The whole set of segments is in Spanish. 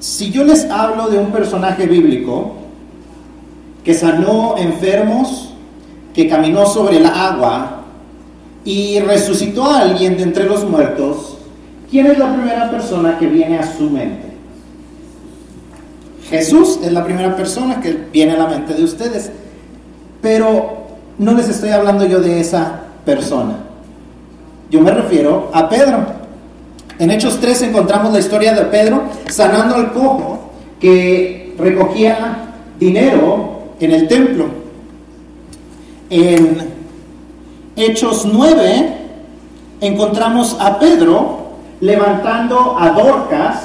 Si yo les hablo de un personaje bíblico que sanó enfermos, que caminó sobre el agua y resucitó a alguien de entre los muertos, ¿quién es la primera persona que viene a su mente? Jesús es la primera persona que viene a la mente de ustedes, pero no les estoy hablando yo de esa persona. Yo me refiero a Pedro. En Hechos 3 encontramos la historia de Pedro sanando al cojo que recogía dinero en el templo. En Hechos 9 encontramos a Pedro levantando a Dorcas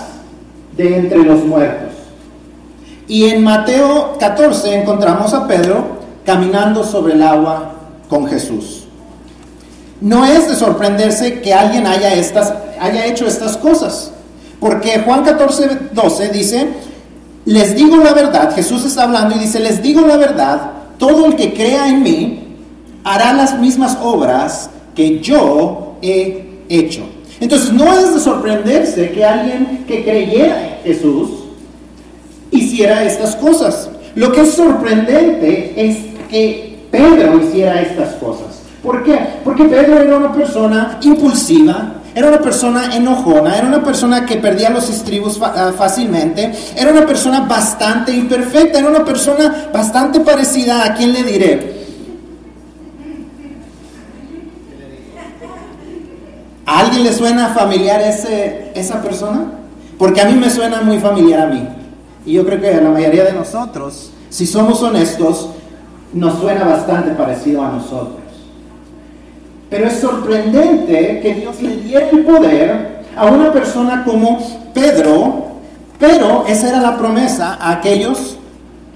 de entre los muertos. Y en Mateo 14 encontramos a Pedro caminando sobre el agua con Jesús. No es de sorprenderse que alguien haya, estas, haya hecho estas cosas, porque Juan 14, 12 dice, les digo la verdad, Jesús está hablando y dice, les digo la verdad, todo el que crea en mí hará las mismas obras que yo he hecho. Entonces no es de sorprenderse que alguien que creyera en Jesús hiciera estas cosas. Lo que es sorprendente es que Pedro hiciera estas cosas. ¿Por qué? Porque Pedro era una persona impulsiva, era una persona enojona, era una persona que perdía los estribos ah, fácilmente, era una persona bastante imperfecta, era una persona bastante parecida a quien le diré. ¿A alguien le suena familiar ese, esa persona? Porque a mí me suena muy familiar a mí. Y yo creo que a la mayoría de nosotros, si somos honestos, nos suena bastante parecido a nosotros. Pero es sorprendente que Dios le diera el poder a una persona como Pedro, pero esa era la promesa a aquellos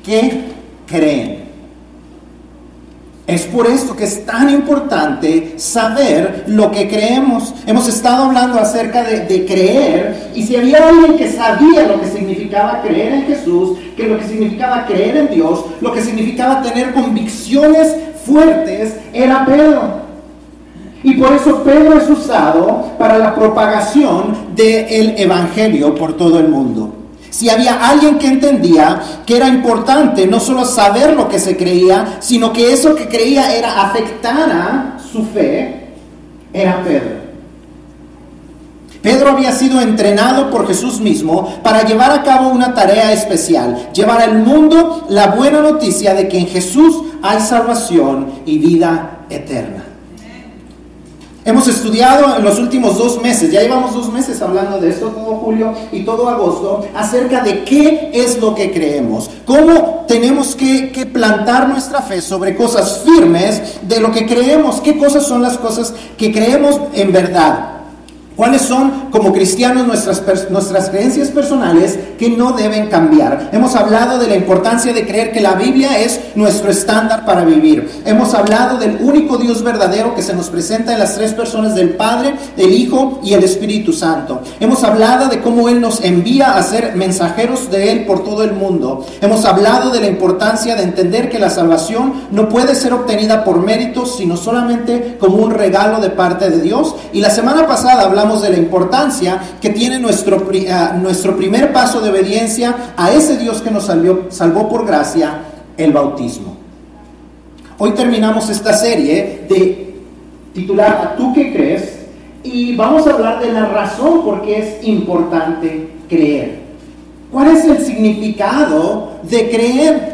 que creen. Es por esto que es tan importante saber lo que creemos. Hemos estado hablando acerca de, creer y si había alguien que sabía lo que significaba creer en Jesús, que lo que significaba creer en Dios, lo que significaba tener convicciones fuertes, era Pedro. Y por eso Pedro es usado para la propagación del Evangelio por todo el mundo. Si había alguien que entendía que era importante no solo saber lo que se creía, sino que eso que creía era afectar a su fe, era Pedro. Pedro había sido entrenado por Jesús mismo para llevar a cabo una tarea especial, llevar al mundo la buena noticia de que en Jesús hay salvación y vida eterna. Hemos estudiado en los últimos dos meses, ya llevamos dos meses hablando de esto, todo julio y todo agosto, acerca de qué es lo que creemos, cómo tenemos que, que, plantar nuestra fe sobre cosas firmes de lo que creemos, qué cosas son las cosas que creemos en verdad. ¿Cuáles son como cristianos nuestras, nuestras creencias personales que no deben cambiar? Hemos hablado de la importancia de creer que la Biblia es nuestro estándar para vivir. Hemos hablado del único Dios verdadero que se nos presenta en las tres personas del Padre, el Hijo y el Espíritu Santo. Hemos hablado de cómo Él nos envía a ser mensajeros de Él por todo el mundo. Hemos hablado de la importancia de entender que la salvación no puede ser obtenida por méritos, sino solamente como un regalo de parte de Dios. Y la semana pasada hablamos de la importancia que tiene nuestro, ah, nuestro primer paso de obediencia a ese Dios que nos salvó, por gracia, el bautismo. Hoy terminamos esta serie de titular ¿Tú qué crees? Y vamos a hablar de la razón por qué es importante creer. ¿Cuál es el significado de creer?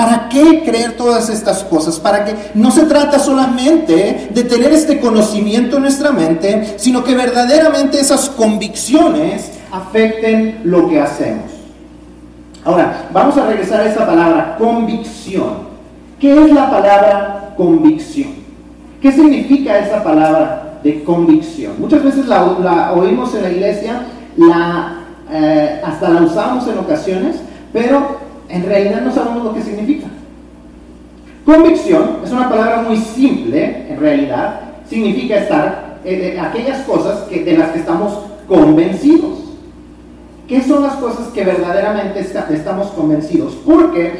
¿Para qué creer todas estas cosas? Para que no se trata solamente de tener este conocimiento en nuestra mente, sino que verdaderamente esas convicciones afecten lo que hacemos. Ahora, vamos a regresar a esa palabra, convicción. ¿Qué es la palabra convicción? ¿Qué significa esa palabra de convicción? Muchas veces la, oímos en la iglesia, la, eh, hasta la usamos en ocasiones, pero en realidad no sabemos lo que significa. Convicción es una palabra muy simple, en realidad, significa estar en eh, aquellas cosas que, de las que estamos convencidos. ¿Qué son las cosas que verdaderamente estamos convencidos? Porque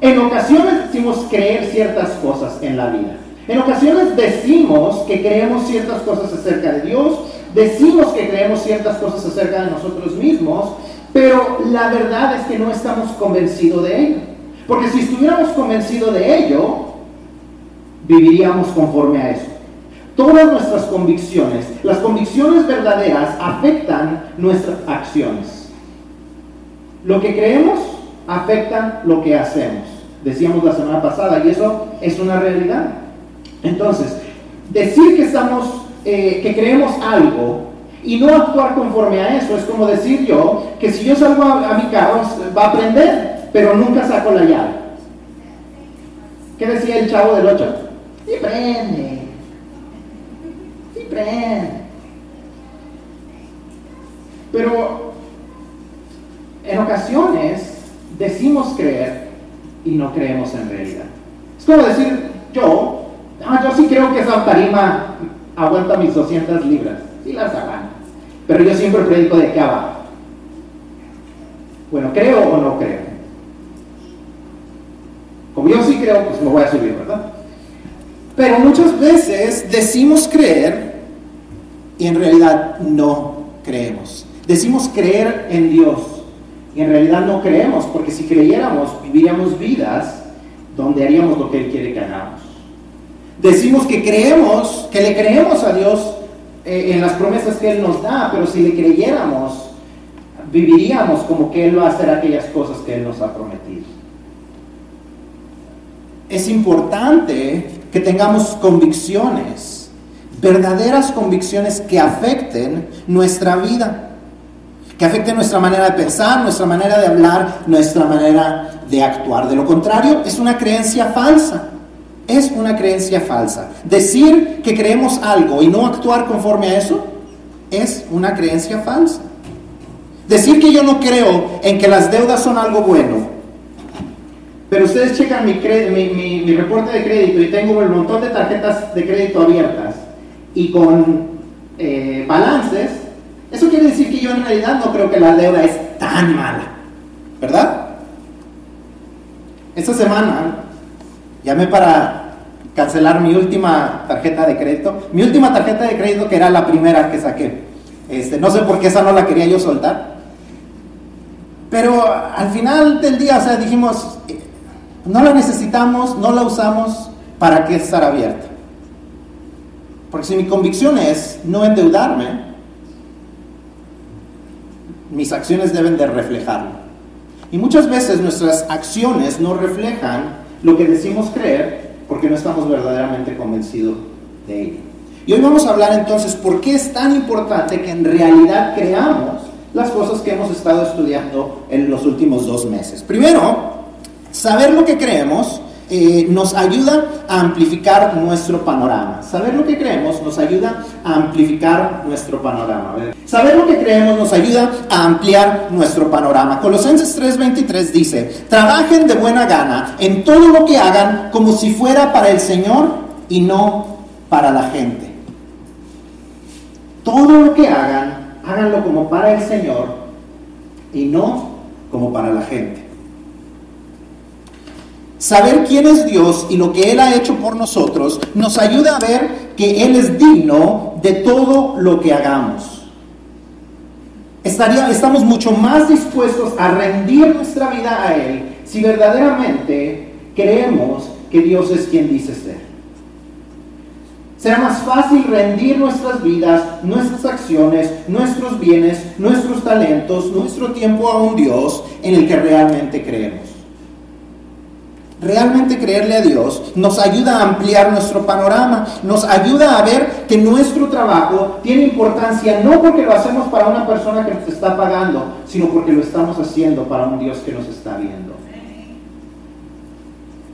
en ocasiones decimos creer ciertas cosas en la vida. En ocasiones decimos que creemos ciertas cosas acerca de Dios, decimos que creemos ciertas cosas acerca de nosotros mismos, Pero la verdad es que no estamos convencidos de ello. Porque si estuviéramos convencidos de ello, viviríamos conforme a eso. Todas nuestras convicciones, las convicciones verdaderas afectan nuestras acciones. Lo que creemos afecta lo que hacemos. Decíamos la semana pasada y eso es una realidad. Entonces, decir que estamos, eh, que creemos algo y no actuar conforme a eso es como decir yo que si yo salgo a, mi carro va a prender, pero nunca saco la llave. ¿Qué decía el chavo del 8? Sí prende. Sí prende. Pero en ocasiones decimos creer y no creemos en realidad. Es como decir, yo, ah, yo sí creo que esa tarima aguanta mis 200 libras. Sí las aguanta. Pero yo siempre predico de qué abajo. Bueno, ¿creo o no creo? Como yo sí creo, pues me voy a subir, ¿verdad? Pero muchas veces decimos creer y en realidad no creemos. Decimos creer en Dios y en realidad no creemos, porque si creyéramos, viviríamos vidas donde haríamos lo que Él quiere que hagamos. Decimos que creemos, que le creemos a Dios eh, en las promesas que Él nos da, pero si le creyéramos, viviríamos como que Él va a hacer aquellas cosas que Él nos ha prometido. Es importante que tengamos convicciones, verdaderas convicciones que afecten nuestra vida, que afecten nuestra manera de pensar, nuestra manera de hablar, nuestra manera de actuar. De lo contrario, es una creencia falsa. Es una creencia falsa. Decir que creemos algo y no actuar conforme a eso es una creencia falsa. Decir que yo no creo en que las deudas son algo bueno, pero ustedes checan mi, reporte de crédito y tengo un montón de tarjetas de crédito abiertas y con eh, balances, eso quiere decir que yo en realidad no creo que la deuda es tan mala, ¿verdad? Esta semana llamé para cancelar mi última tarjeta de crédito, mi última tarjeta de crédito que era la primera que saqué. Este, no sé por qué esa no la quería yo soltar. Pero al final del día, o sea, dijimos, no la necesitamos, no la usamos, ¿para qué estar abierta? Porque si mi convicción es no endeudarme, mis acciones deben de reflejarlo. Y muchas veces nuestras acciones no reflejan lo que decimos creer porque no estamos verdaderamente convencidos de ello. Y hoy vamos a hablar entonces por qué es tan importante que en realidad creamos las cosas que hemos estado estudiando en los últimos dos meses. Primero, saber lo que creemos eh, nos ayuda a amplificar nuestro panorama. Saber lo que creemos nos ayuda a amplificar nuestro panorama. Saber lo que creemos nos ayuda a ampliar nuestro panorama. Colosenses 3:23 dice, trabajen de buena gana en todo lo que hagan como si fuera para el Señor y no para la gente. Todo lo que hagan, háganlo como para el Señor y no como para la gente. Saber quién es Dios y lo que Él ha hecho por nosotros nos ayuda a ver que Él es digno de todo lo que hagamos. Estaría, estamos mucho más dispuestos a rendir nuestra vida a Él si verdaderamente creemos que Dios es quien dice ser. Será más fácil rendir nuestras vidas, nuestras acciones, nuestros bienes, nuestros talentos, nuestro tiempo a un Dios en el que realmente creemos realmente creerle a Dios nos ayuda a ampliar nuestro panorama, nos ayuda a ver que nuestro trabajo tiene importancia no porque lo hacemos para una persona que nos está pagando, sino porque lo estamos haciendo para un Dios que nos está viendo.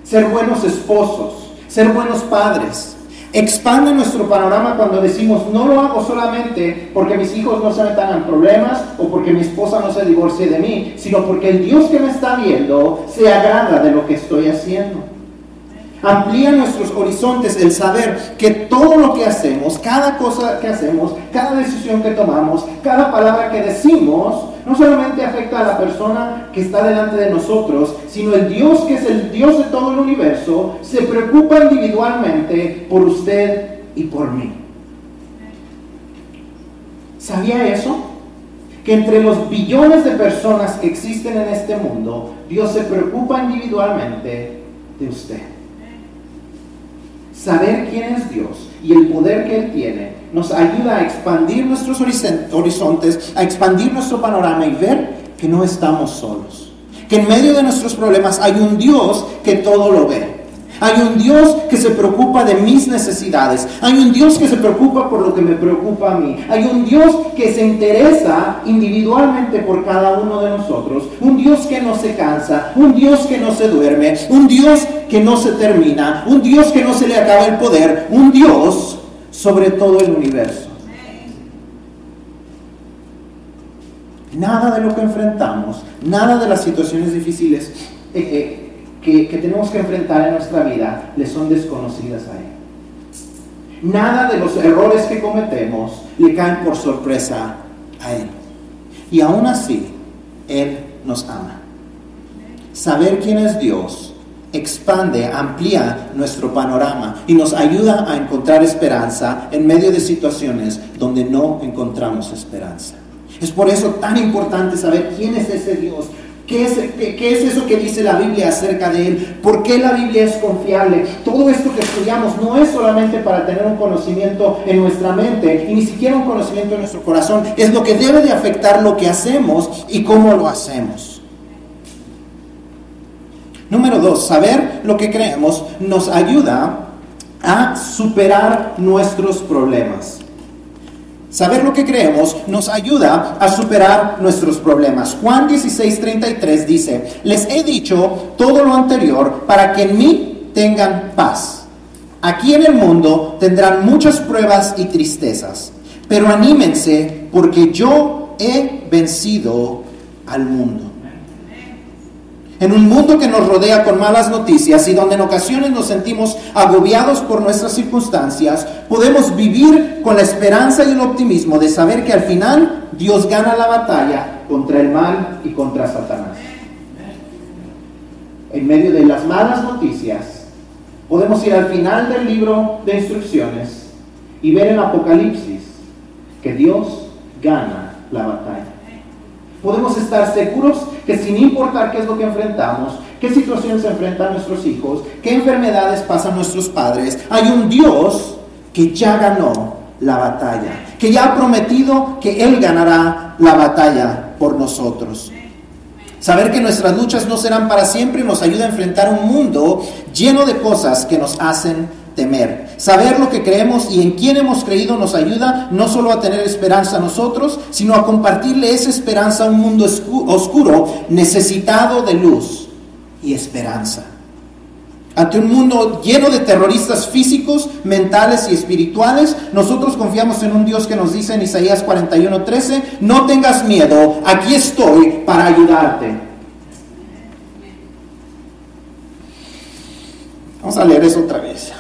Ser buenos esposos, ser buenos padres, Expande nuestro panorama cuando decimos, no lo hago solamente porque mis hijos no se metan en problemas o porque mi esposa no se divorcie de mí, sino porque el Dios que me está viendo se agrada de lo que estoy haciendo. Amplía nuestros horizontes el saber que todo lo que hacemos, cada cosa que hacemos, cada decisión que tomamos, cada palabra que decimos, no solamente afecta a la persona que está delante de nosotros, sino el Dios que es el Dios de todo el universo, se preocupa individualmente por usted y por mí. ¿Sabía eso? que entre los billones de personas que existen en este mundo, Dios se preocupa individualmente de usted. Saber quién es Dios y el poder que Él tiene nos ayuda a expandir nuestros horizontes, a expandir nuestro panorama y ver que no estamos solos. Que en medio de nuestros problemas hay un Dios que todo lo ve. Hay un Dios que se preocupa de mis necesidades. Hay un Dios que se preocupa por lo que me preocupa a mí. Hay un Dios que se interesa individualmente por cada uno de nosotros. Un Dios que no se cansa. Un Dios que no se duerme. Un Dios que no se termina. Un Dios que no se le acaba el poder. Un Dios sobre todo el universo. Nada de lo que enfrentamos, nada de las situaciones difíciles eh, eh, que, tenemos que enfrentar en nuestra vida le son desconocidas a Él. Nada de los errores que cometemos le caen por sorpresa a Él. Y aún así, Él nos ama. Saber quién es Dios expande, amplía nuestro panorama y nos ayuda a encontrar esperanza en medio de situaciones donde no encontramos esperanza. Es por eso tan importante saber quién es ese Dios, ¿Qué es, qué, es, eso que dice la Biblia acerca de Él? ¿Por qué la Biblia es confiable? Todo esto que estudiamos no es solamente para tener un conocimiento en nuestra mente y ni siquiera un conocimiento en nuestro corazón. Es lo que debe de afectar lo que hacemos y cómo lo hacemos. Número dos, saber lo que creemos nos ayuda a superar nuestros problemas. Saber lo que creemos nos ayuda a superar nuestros problemas. Juan 16:33 dice, les he dicho todo lo anterior para que en mí tengan paz. Aquí en el mundo tendrán muchas pruebas y tristezas, pero anímense porque yo he vencido al mundo. En un mundo que nos rodea con malas noticias y donde en ocasiones nos sentimos agobiados por nuestras circunstancias, podemos vivir con la esperanza y el optimismo de saber que al final Dios gana la batalla contra el mal y contra Satanás. En medio de las malas noticias, podemos ir al final del libro de instrucciones y ver en Apocalipsis que Dios gana la batalla. Podemos estar seguros que sin importar qué es lo que enfrentamos, qué situaciones enfrentan nuestros hijos, qué enfermedades pasan nuestros padres, hay un Dios que ya ganó la batalla, que ya ha prometido que Él ganará la batalla por nosotros. Saber que nuestras luchas no serán para siempre nos ayuda a enfrentar un mundo lleno de cosas que nos hacen temer. Saber lo que creemos y en quién hemos creído nos ayuda no solo a tener esperanza a nosotros, sino a compartirle esa esperanza a un mundo oscuro necesitado de luz y esperanza. Ante un mundo lleno de terroristas físicos, mentales y espirituales, nosotros confiamos en un Dios que nos dice en Isaías 41:13, no tengas miedo, aquí estoy para ayudarte. Vamos a leer eso otra vez.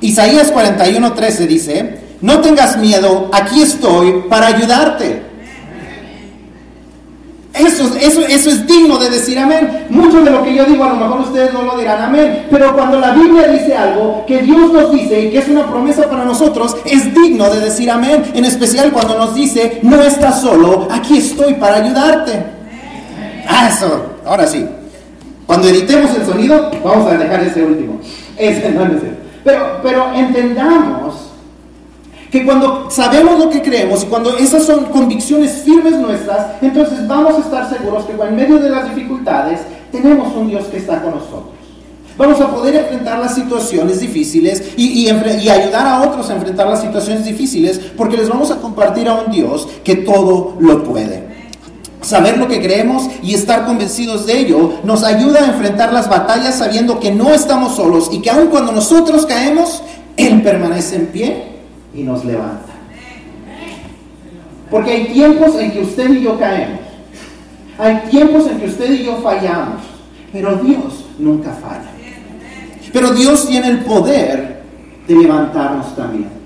Isaías 41:13 dice, no tengas miedo, aquí estoy para ayudarte. Eso, eso, eso es digno de decir amén. Mucho de lo que yo digo a lo mejor ustedes no lo dirán amén, pero cuando la Biblia dice algo que Dios nos dice y que es una promesa para nosotros, es digno de decir amén. En especial cuando nos dice, no estás solo, aquí estoy para ayudarte. Ah, eso, ahora sí. Cuando editemos el sonido, vamos a dejar ese último. Ese no es pero, pero entendamos que cuando sabemos lo que creemos y cuando esas son convicciones firmes nuestras, entonces vamos a estar seguros que en medio de las dificultades tenemos un Dios que está con nosotros. Vamos a poder enfrentar las situaciones difíciles y, y, ayudar a otros a enfrentar las situaciones difíciles porque les vamos a compartir a un Dios que todo lo puede. Saber lo que creemos y estar convencidos de ello nos ayuda a enfrentar las batallas sabiendo que no estamos solos y que aun cuando nosotros caemos, Él permanece en pie y nos levanta. Porque hay tiempos en que usted y yo caemos. Hay tiempos en que usted y yo fallamos. Pero Dios nunca falla. Pero Dios tiene el poder de levantarnos también.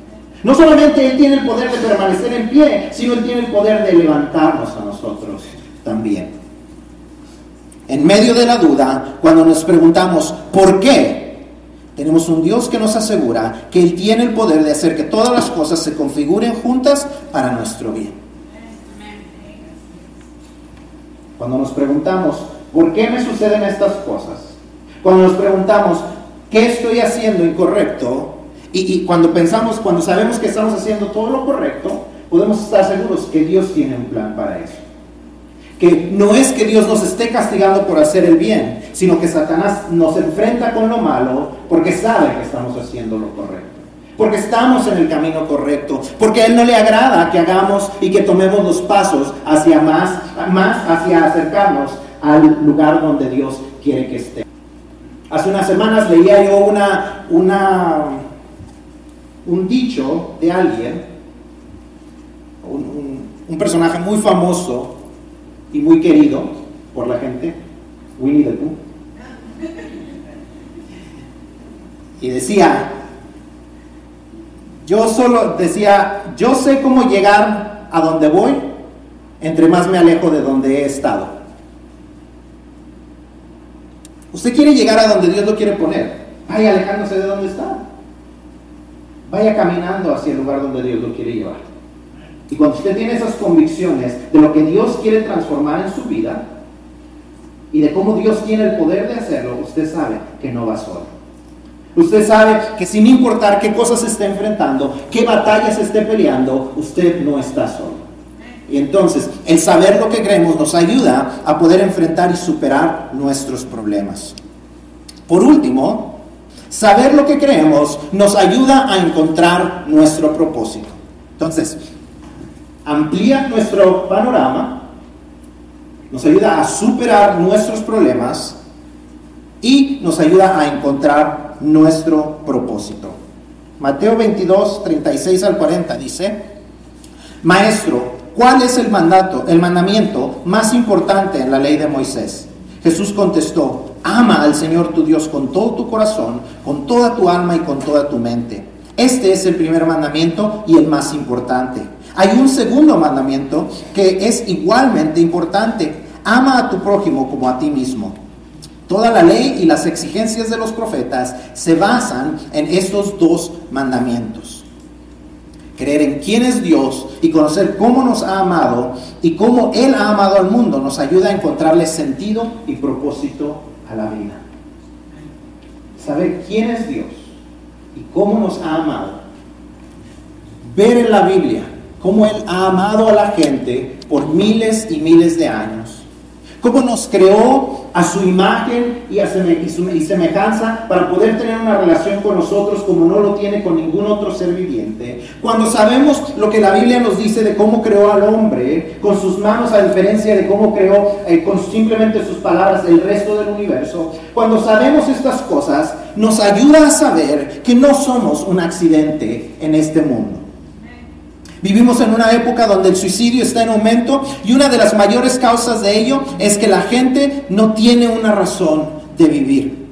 No solamente Él tiene el poder de permanecer en pie, sino Él tiene el poder de levantarnos a nosotros también. En medio de la duda, cuando nos preguntamos ¿por qué? Tenemos un Dios que nos asegura que Él tiene el poder de hacer que todas las cosas se configuren juntas para nuestro bien. Cuando nos preguntamos, ¿por qué me suceden estas cosas? Cuando nos preguntamos, ¿qué estoy haciendo incorrecto? Y, cuando pensamos, cuando sabemos que estamos haciendo todo lo correcto, podemos estar seguros que Dios tiene un plan para eso. Que no es que Dios nos esté castigando por hacer el bien, sino que Satanás nos enfrenta con lo malo porque sabe que estamos haciendo lo correcto. Porque estamos en el camino correcto, porque a Él no le agrada que hagamos y que tomemos los pasos hacia más, más hacia acercarnos al lugar donde Dios quiere que esté. Hace unas semanas leía yo una, una, un dicho de alguien, un, personaje muy famoso y muy querido por la gente, Winnie the Pooh. Y decía, yo solo decía, yo sé cómo llegar a donde voy, entre más me alejo de donde he estado. Usted quiere llegar a donde Dios lo quiere poner, vaya alejándose de donde está. Vaya caminando hacia el lugar donde Dios lo quiere llevar. Y cuando usted tiene esas convicciones de lo que Dios quiere transformar en su vida y de cómo Dios tiene el poder de hacerlo, usted sabe que no va solo. Usted sabe que sin importar qué cosas se esté enfrentando, qué batallas esté peleando, usted no está solo. Y entonces, el saber lo que creemos nos ayuda a poder enfrentar y superar nuestros problemas. Por último, saber lo que creemos nos ayuda a encontrar nuestro propósito. Entonces, amplía nuestro panorama, nos ayuda a superar nuestros problemas y nos ayuda a encontrar nuestro propósito. Mateo 22, 36 al 40 dice, Maestro, ¿cuál es el mandato, el mandamiento más importante en la ley de Moisés? Jesús contestó, ama al Señor tu Dios con todo tu corazón, con toda tu alma y con toda tu mente. Este es el primer mandamiento y el más importante. Hay un segundo mandamiento que es igualmente importante. Ama a tu prójimo como a ti mismo. Toda la ley y las exigencias de los profetas se basan en estos dos mandamientos. Creer en quién es Dios y conocer cómo nos ha amado y cómo Él ha amado al mundo nos ayuda a encontrarle sentido y propósito a la vida. Saber quién es Dios y cómo nos ha amado. Ver en la Biblia cómo Él ha amado a la gente por miles y miles de años. Cómo nos creó a su imagen y, a semejanza para poder tener una relación con nosotros como no lo tiene con ningún otro ser viviente. Cuando sabemos lo que la Biblia nos dice de cómo creó al hombre con sus manos a diferencia de cómo creó eh, con simplemente sus palabras el resto del universo, cuando sabemos estas cosas nos ayuda a saber que no somos un accidente en este mundo. Vivimos en una época donde el suicidio está en aumento y una de las mayores causas de ello es que la gente no tiene una razón de vivir.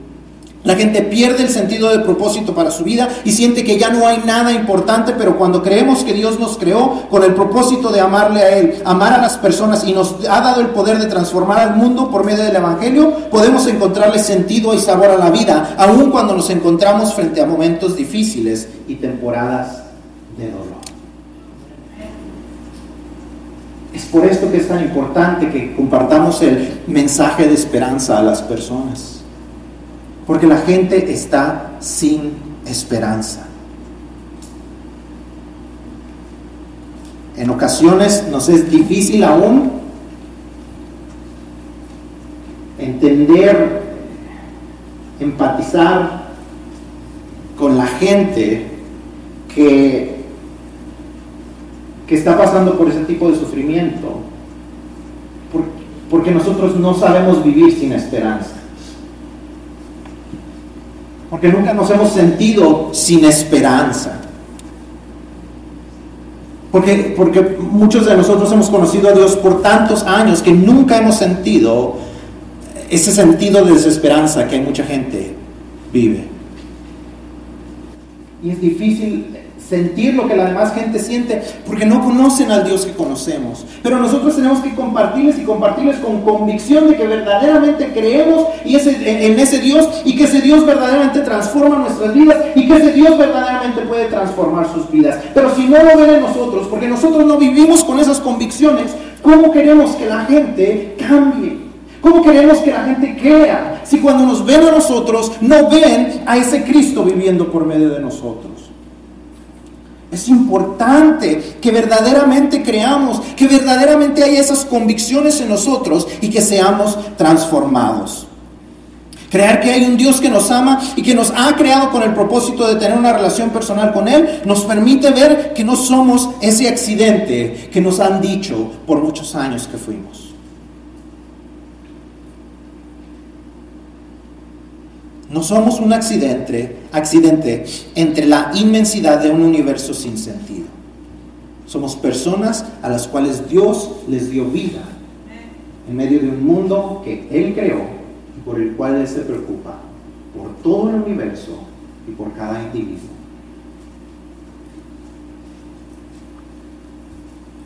La gente pierde el sentido de propósito para su vida y siente que ya no hay nada importante, pero cuando creemos que Dios nos creó con el propósito de amarle a Él, amar a las personas y nos ha dado el poder de transformar al mundo por medio del Evangelio, podemos encontrarle sentido y sabor a la vida, aun cuando nos encontramos frente a momentos difíciles y temporadas de dolor. Es por esto que es tan importante que compartamos el mensaje de esperanza a las personas. Porque la gente está sin esperanza. En ocasiones nos es difícil aún entender, empatizar con la gente que que está pasando por ese tipo de sufrimiento, porque nosotros no sabemos vivir sin esperanza. Porque nunca nos hemos sentido sin esperanza. Porque, porque muchos de nosotros hemos conocido a Dios por tantos años que nunca hemos sentido ese sentido de desesperanza que mucha gente vive. Y es difícil sentir lo que la demás gente siente, porque no conocen al Dios que conocemos. Pero nosotros tenemos que compartirles y compartirles con convicción de que verdaderamente creemos y en ese Dios y que ese Dios verdaderamente transforma nuestras vidas y que ese Dios verdaderamente puede transformar sus vidas. Pero si no lo ven en nosotros, porque nosotros no vivimos con esas convicciones, ¿cómo queremos que la gente cambie? ¿Cómo queremos que la gente crea si cuando nos ven a nosotros no ven a ese Cristo viviendo por medio de nosotros? Es importante que verdaderamente creamos, que verdaderamente haya esas convicciones en nosotros y que seamos transformados. Creer que hay un Dios que nos ama y que nos ha creado con el propósito de tener una relación personal con Él, nos permite ver que no somos ese accidente que nos han dicho por muchos años que fuimos. No somos un accidente, accidente entre la inmensidad de un universo sin sentido. Somos personas a las cuales Dios les dio vida en medio de un mundo que Él creó por el cual Él se preocupa, por todo el universo y por cada individuo.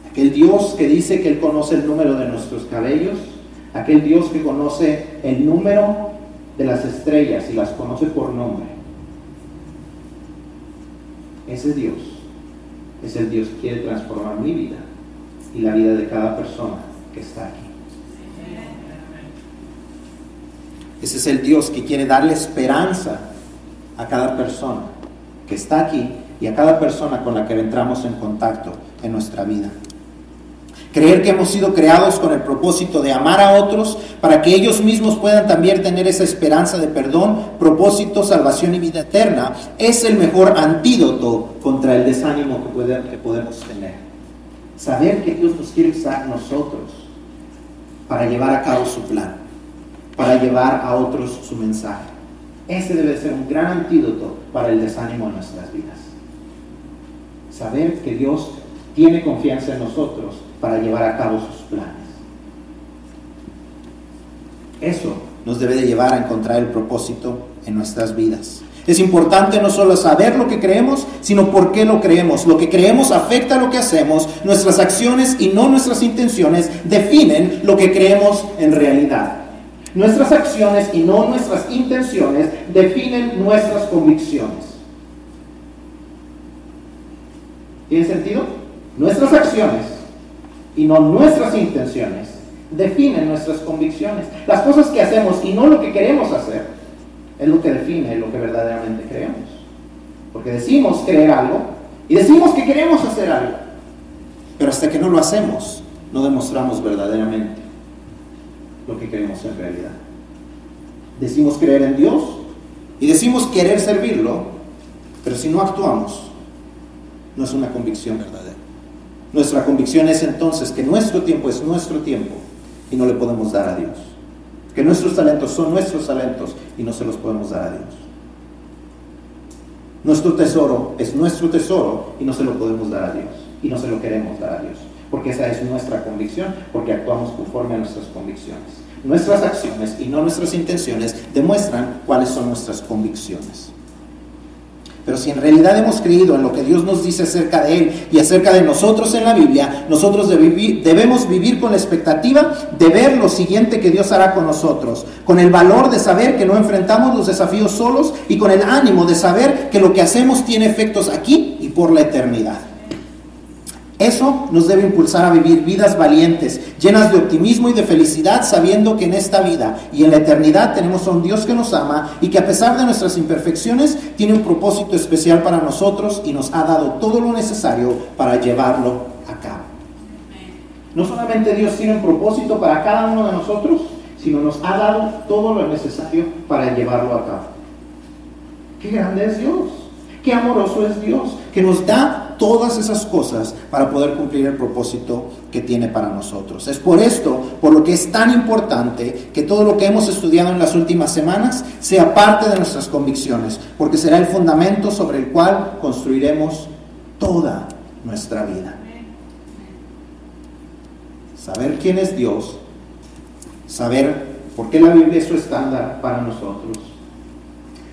Aquel Dios que dice que Él conoce el número de nuestros cabellos, aquel Dios que conoce el número de las estrellas y las conoce por nombre. Ese Dios es el Dios que quiere transformar mi vida y la vida de cada persona que está aquí. Ese es el Dios que quiere darle esperanza a cada persona que está aquí y a cada persona con la que entramos en contacto en nuestra vida. Creer que hemos sido creados con el propósito de amar a otros para que ellos mismos puedan también tener esa esperanza de perdón, propósito, salvación y vida eterna es el mejor antídoto contra el desánimo que, que podemos tener. Saber que Dios nos quiere usar nosotros para llevar a cabo su plan para llevar a otros su mensaje. Ese debe ser un gran antídoto para el desánimo en nuestras vidas. Saber que Dios tiene confianza en nosotros para llevar a cabo sus planes. Eso nos debe de llevar a encontrar el propósito en nuestras vidas. Es importante no solo saber lo que creemos, sino por qué lo creemos. Lo que creemos afecta lo que hacemos. Nuestras acciones y no nuestras intenciones definen lo que creemos en realidad. Nuestras acciones y no nuestras intenciones definen nuestras convicciones. ¿Tiene sentido? Nuestras acciones y no nuestras intenciones definen nuestras convicciones. Las cosas que hacemos y no lo que queremos hacer es lo que define lo que verdaderamente creemos. Porque decimos creer algo y decimos que queremos hacer algo. Pero hasta que no lo hacemos, no demostramos verdaderamente lo que queremos en realidad. Decimos creer en Dios y decimos querer servirlo, pero si no actuamos, no es una convicción verdadera. Nuestra convicción es entonces que nuestro tiempo es nuestro tiempo y no le podemos dar a Dios. Que nuestros talentos son nuestros talentos y no se los podemos dar a Dios. Nuestro tesoro es nuestro tesoro y no se lo podemos dar a Dios. Y no se lo queremos dar a Dios porque esa es nuestra convicción, porque actuamos conforme a nuestras convicciones. Nuestras acciones y no nuestras intenciones demuestran cuáles son nuestras convicciones. Pero si en realidad hemos creído en lo que Dios nos dice acerca de Él y acerca de nosotros en la Biblia, nosotros debemos vivir con la expectativa de ver lo siguiente que Dios hará con nosotros, con el valor de saber que no enfrentamos los desafíos solos y con el ánimo de saber que lo que hacemos tiene efectos aquí y por la eternidad. Eso nos debe impulsar a vivir vidas valientes, llenas de optimismo y de felicidad, sabiendo que en esta vida y en la eternidad tenemos a un Dios que nos ama y que a pesar de nuestras imperfecciones tiene un propósito especial para nosotros y nos ha dado todo lo necesario para llevarlo a cabo. No solamente Dios tiene un propósito para cada uno de nosotros, sino nos ha dado todo lo necesario para llevarlo a cabo. Qué grande es Dios, qué amoroso es Dios, que nos da todas esas cosas para poder cumplir el propósito que tiene para nosotros. Es por esto, por lo que es tan importante que todo lo que hemos estudiado en las últimas semanas sea parte de nuestras convicciones, porque será el fundamento sobre el cual construiremos toda nuestra vida. Saber quién es Dios, saber por qué la Biblia es su estándar para nosotros,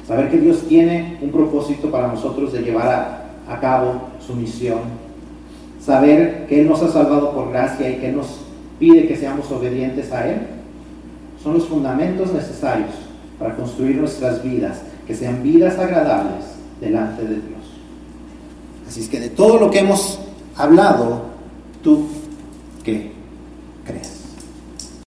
saber que Dios tiene un propósito para nosotros de llevar a a cabo su misión. Saber que Él nos ha salvado por gracia y que nos pide que seamos obedientes a Él. Son los fundamentos necesarios para construir nuestras vidas, que sean vidas agradables delante de Dios. Así es que de todo lo que hemos hablado, ¿tú qué crees?